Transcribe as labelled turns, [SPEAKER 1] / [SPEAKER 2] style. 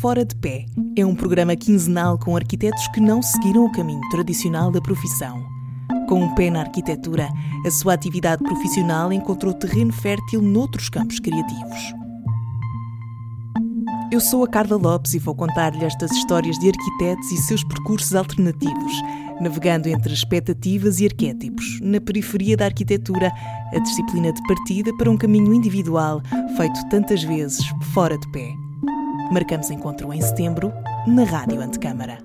[SPEAKER 1] Fora de Pé é um programa quinzenal com arquitetos que não seguiram o caminho tradicional da profissão. Com um pé na arquitetura, a sua atividade profissional encontrou terreno fértil noutros campos criativos. Eu sou a Carla Lopes e vou contar-lhe estas histórias de arquitetos e seus percursos alternativos, navegando entre expectativas e arquétipos, na periferia da arquitetura, a disciplina de partida para um caminho individual feito tantas vezes fora de pé. Marcamos encontro em setembro, na Rádio Antecâmara.